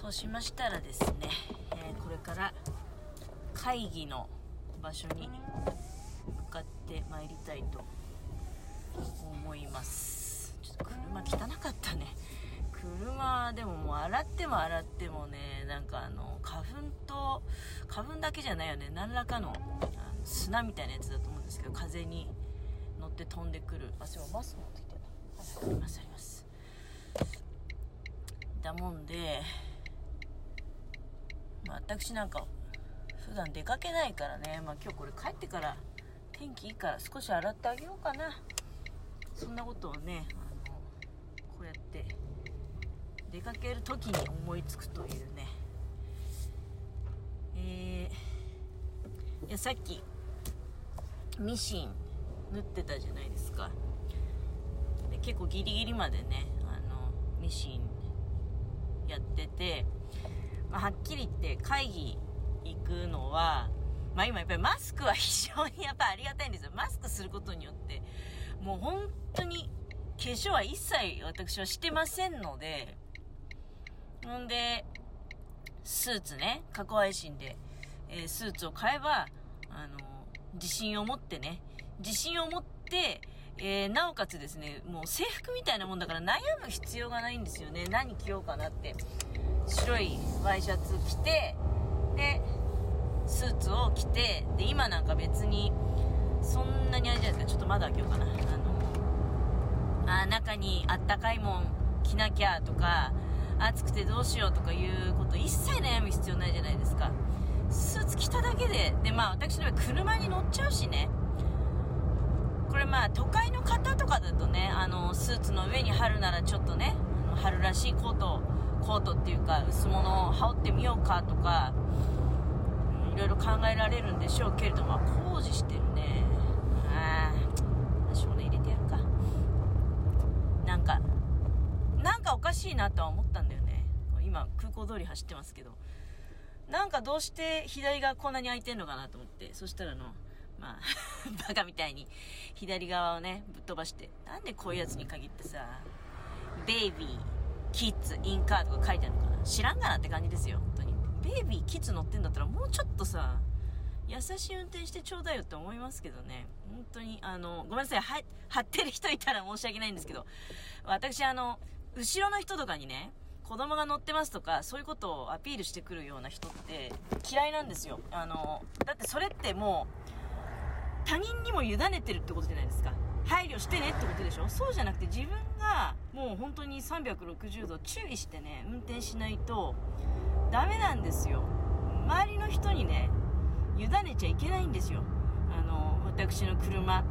そうしましたらですね、えーこれから会議の場所に向かってまいりたいと思います。ちょっと車汚かったね。車でももう洗っても洗ってもねなんかあの花粉と花粉だけじゃないよね。何らかのあの砂みたいなやつだと思うんですけど風に乗って飛んでくる。あそういえばマス持ってきてたありますあります。だもんで、まあ、私なんか普段出かけないからね、まあ、今日これ帰ってから天気いいから少し洗ってあげようかな。そんなことをねあのこうやって出かける時に思いつくというね。えーいやさっきミシン縫ってたじゃないですか。で結構ギリギリまでねあのミシンやってて、はっきり言って会議行くのはまあ今やっぱりマスクは非常にやっぱありがたいんですよ。マスクすることによって。もう本当に化粧は一切私はしてませんので。ほんでスーツね。過去配信で、えースーツを買えばあの自信を持ってね。自信を持って、えーなおかつですねもう制服みたいなもんだから悩む必要がないんですよね。何着ようかなって。白いワイシャツ着てでスーツを着てで今なんか別にそんなにあれじゃないですか。ちょっと窓開けようかな。あのあ中にあったかいもん着なきゃとか暑くてどうしようとかいうこと一切悩む必要ないじゃないですか。スーツ着ただけででまあ私の場合車に乗っちゃうしね。これまあ都会の方とかだとねあのスーツの上に貼るならちょっとねあの春らしいコートコートっていうか薄物を羽織ってみようかとかいろいろ考えられるんでしょうけれども工事してるね。ああ少年入れてやるか。なんかなんかおかしいなとは思ったんだよね。今空港通り走ってますけど。なんかどうして左がこんなに空いてんのかなと思って。そしたらあのまあ バカみたいに左側をねぶっ飛ばして。なんでこういうやつに限ってさベイビーキッズインカーとか書いてあるのかな。知らんがなって感じですよ。本当に。ベイビーキッズ乗ってんだったらもうちょっとさ優しい運転してちょうだいよって思いますけどね。本当にあのごめんなさい。は張ってる人いたら申し訳ないんですけど。私あの後ろの人とかにね子供が乗ってますとかそういうことをアピールしてくるような人って嫌いなんですよ。あのだってそれってもう他人にも委ねてるってことじゃないですか。配慮してねってことでしょ？そうじゃなくて自分がもう本当に360度注意してね運転しないとダメなんですよ。周りの人にね委ねちゃいけないんですよ。あの私の車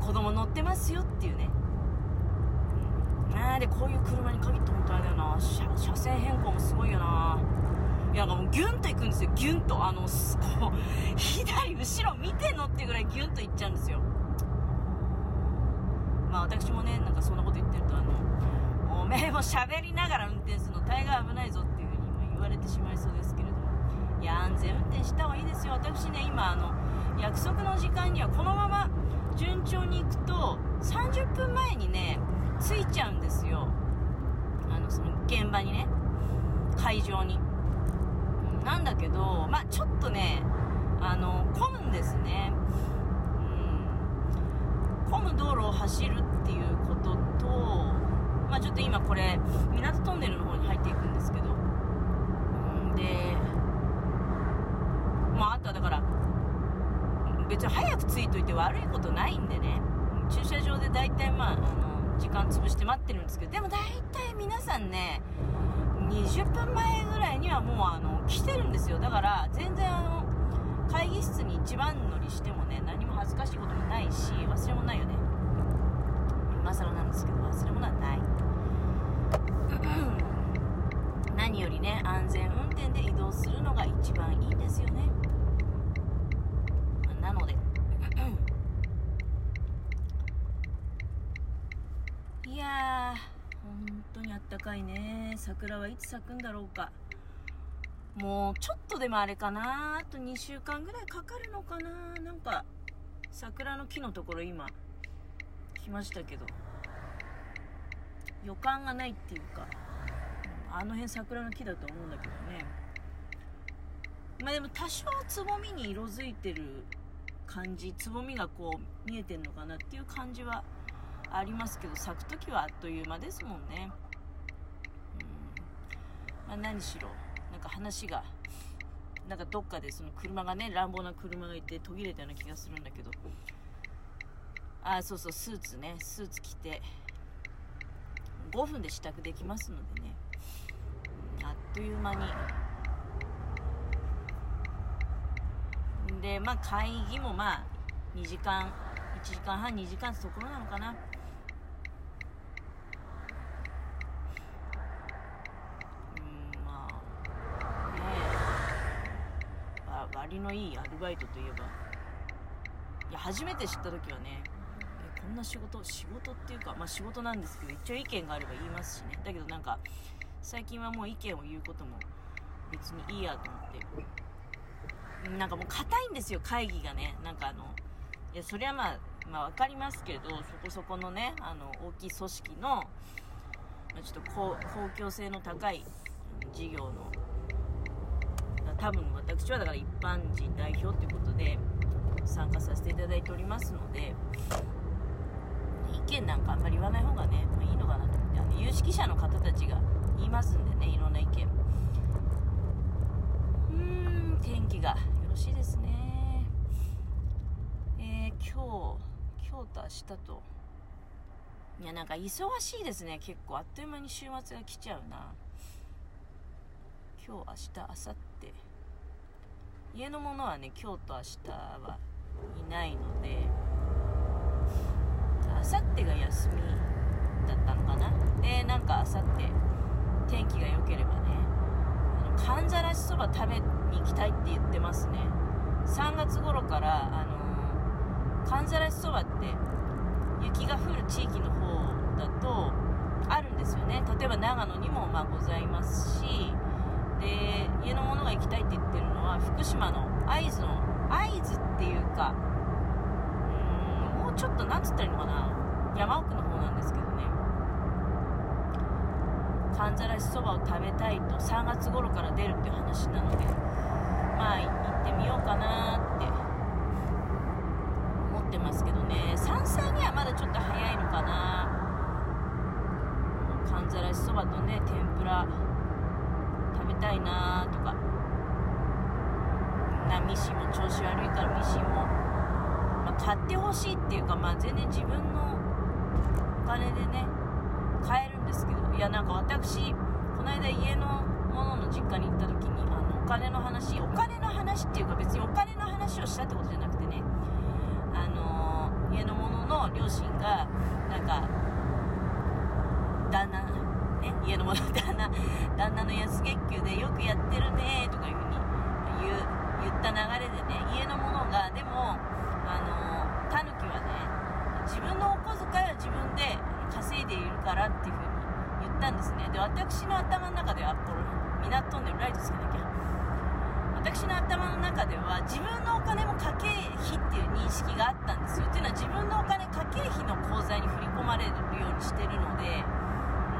子供乗ってますよっていうね。あーでこういう車に限って本当あれだよな。車車線変更もすごいよな。いやなんかもうギュンと行くんですよ。ギュンと。あのこう左後ろ見てんのってぐらいギュンと行っちゃうんですよ。私もねなんかそんなこと言ってるとあのおめえも喋りながら運転するの大概危ないぞっていうふうに今言われてしまいそうですけれどもいや安全運転した方がいいですよ私ね今あの約束の時間にはこのまま順調に行くと30分前にね着いちゃうんですよあのその現場にね会場になんだけどまあちょっとねあの混むんですね混む道路を走るっていうこととまあちょっと今これ港トンネルの方に入っていくんですけど。でまああとはだから別に早く着いといて悪いことないんでね。駐車場で大体まああの時間潰して待ってるんですけど。でも大体皆さんね20分前ぐらいにはもうあの来てるんですよ。だから全然あの会議室に一番乗りしてもね何も恥ずかしいこともないし忘れもないよね。今更なんですけど忘れ物はない。何よりね安全運転で移動するのが一番いいんですよね。なので いやー本当にあったかいね。桜はいつ咲くんだろうか。もうちょっとでもあれかな。あと2週間ぐらいかかるのかな。なんか桜の木のところ今来ましたけど。予感がないっていうか。あの辺桜の木だと思うんだけどね。まあでも多少つぼみに色づいてる感じつぼみがこう見えてんのかなっていう感じはありますけど咲く時はあっという間ですもんね。うん、まあ、何しろなんか話がなんかどっかでその車がね乱暴な車がいて途切れたような気がするんだけど。あそうそうスーツねスーツ着て。5分で支度できますのでね。あっという間に。でまあ会議もまあ2時間1時間半2時間ってところなのかなうんまあねえ割のいいアルバイトといえば。いや初めて知った時はねえこんな仕事仕事っていうかまあ仕事なんですけど一応意見があれば言いますしね。だけどなんか最近はもう意見を言うことも別にいいやと思って。なんかもう硬いんですよ会議がね。なんかあのいやそれはまあまあ分かりますけどそこそこのねあの大きい組織の、ちょっと公共性の高い事業の多分私はだから一般人代表ということで参加させていただいておりますので意見なんかあんまり言わない方がね、まあ、いいのかなと思ってあの有識者の方たちが言いますんでねいろんな意見。うーん天気がよろしいですね。えー、今日今日と明日と。いやなんか忙しいですね。結構あっという間に週末が来ちゃうな。今日明日明後日。家の者はね今日と明日はいないので明後日が休みだったのかな？でなんか明後日天気が良ければねあのかんざらしそば食べに行きたいって言ってますね。3月頃からあのかんざらしそばって雪が降る地域の方だとあるんですよね。例えば長野にもまあございますしで家の者が行きたいって言ってるのは福島の会津の会津っていうかうんもうちょっとなんつったらいいのかな山奥の方なんですけどね。かんざらしそばを食べたいと3月頃から出るっていう話なのでまあ行ってみようかなって思ってますけどね。山菜にはまだちょっと早いのかな。かんざらしそばとね天ぷらたいなとか。なミシンも調子悪いからミシンも、まあ、買ってほしいっていうか、まあ、全然自分のお金でね買えるんですけど。いやなんか私この間家の者の実家に行った時にあのお金の話お金の話っていうか別にお金の話をしたってことじゃなくてねあの家の者の両親がなんか旦那ね家の旦那 旦那の安月給でよくやってるねとかいうふうに言う言った流れでね家の者がでもあのタヌキはね自分のお小遣いは自分で稼いでいるからっていうふうに言ったんですね。で私の頭の中ではこれみなっとんでるライトつけなきゃ私の頭の中では自分のお金も家計費っていう認識があったんですよっていうのは自分のお金家計費の口座に振り込まれるようにしてるので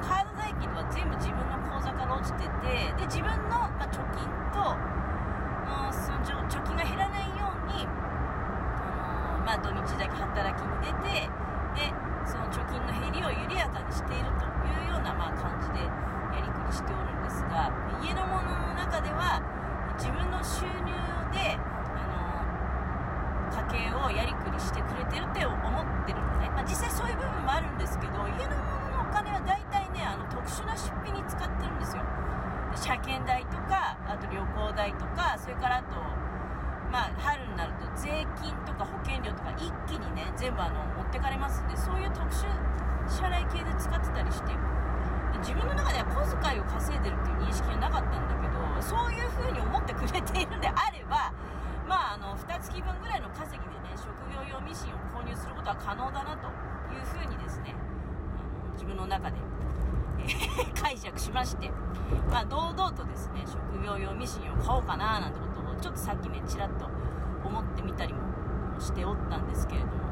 カード代金は全部自分の口座から落ちててで自分の、まあ、貯金と、うん、その貯金が減らないように、あのまあ、土日だけ働きに出てでその貯金の減りを緩やかにしているというような、まあ、感じでやりくりしておるんですが家の者の中では自分の収入で、あの家計をやりくりしてくれてるって思ってるのね、まあ、実際そういう部分もあるんですけど家の者のお金は大体ねあの特殊な出費に使ってるんですよ車検代とかあと旅行代とかそれからあとまあ春になると税金とか保険料とか一気にね全部あの持ってかれますんでそういう特殊支払い系で使ってたりして自分の中では小遣いを稼いでるっていう認識はなかったんだけどそういう風に思ってくれているんであれば まああの2月分ぐらいの稼ぎでね職業用ミシンを購入することは可能だなという風にですねあの自分の中で、解釈しまして、まあ、堂々とですね職業用ミシンを買おうかななんてことをちょっとさっきねちらっと思ってみたりもしておったんですけれども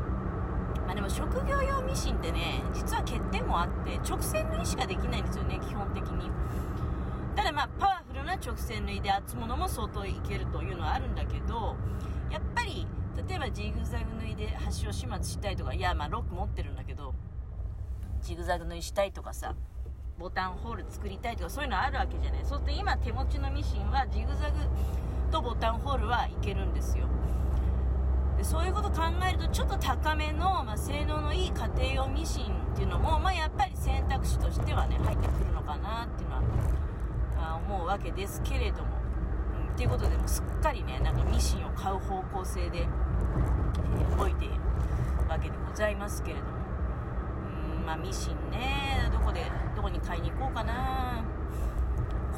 まあでも職業用ミシンってね実は欠点もあって直線縫いしかできないんですよね基本的に。ただまあパワフルな直線縫いで厚物も相当いけるというのはあるんだけどやっぱり例えばジグザグ縫いで端を始末したいとかいやまあロック持ってるんだけどジグザグ縫いしたいとかさボタンホール作りたいとかそういうのあるわけじゃない。そうすると今手持ちのミシンはジグザグとボタンホールはいけるんですよ。でそういうことを考えるとちょっと高めの、まあ、性能のいい家庭用ミシンっていうのも、まあ、やっぱり選択肢としてはね入ってくるのかなっていうのはあ思うわけですけれども、うん、っていうことでもすっかりねなんかミシンを買う方向性で、えー、動いているわけでございますけれども。うんまあミシンねどこでどこに買いに行こうかな。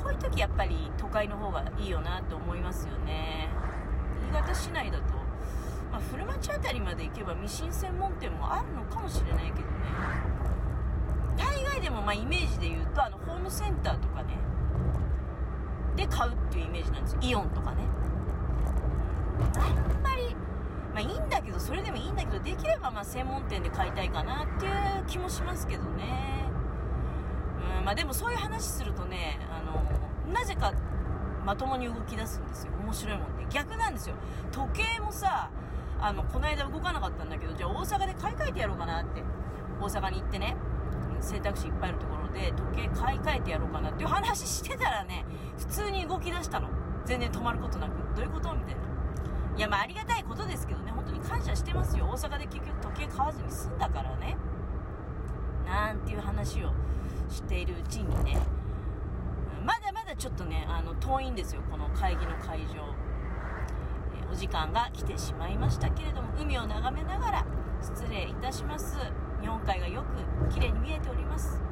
こういう時やっぱり都会の方がいいよなって思いますよね。新潟市内だと、古町辺りまで行けばミシン専門店もあるのかもしれないけどね。大概でもまあイメージで言うとあのホームセンターとかね。で買うっていうイメージなんですよ。イオンとかね。あんまりまあいいんだけどそれでもいいんだけどできればまあ専門店で買いたいかなっていう気もしますけどね。うんまあでもそういう話するとねあのなぜかまともに動き出すんですよ。面白いもんで。逆なんですよ。時計もさあのこの間動かなかったんだけどじゃあ大阪で買い替えてやろうかなって。大阪に行ってね選択肢いっぱいあるところで時計買い替えてやろうかなっていう話してたらね普通に動き出したの。全然止まることなく。どういうことみたいな。いやまあありがたいことですけどね本当に感謝してますよ。大阪で結局時計買わずに済んだからね。なんていう話をしているうちにね。まだまだちょっとねあの遠いんですよ。この会議の会場、お時間が来てしまいましたけれども海を眺めながら失礼いたします。日本海がよく綺麗に見えております。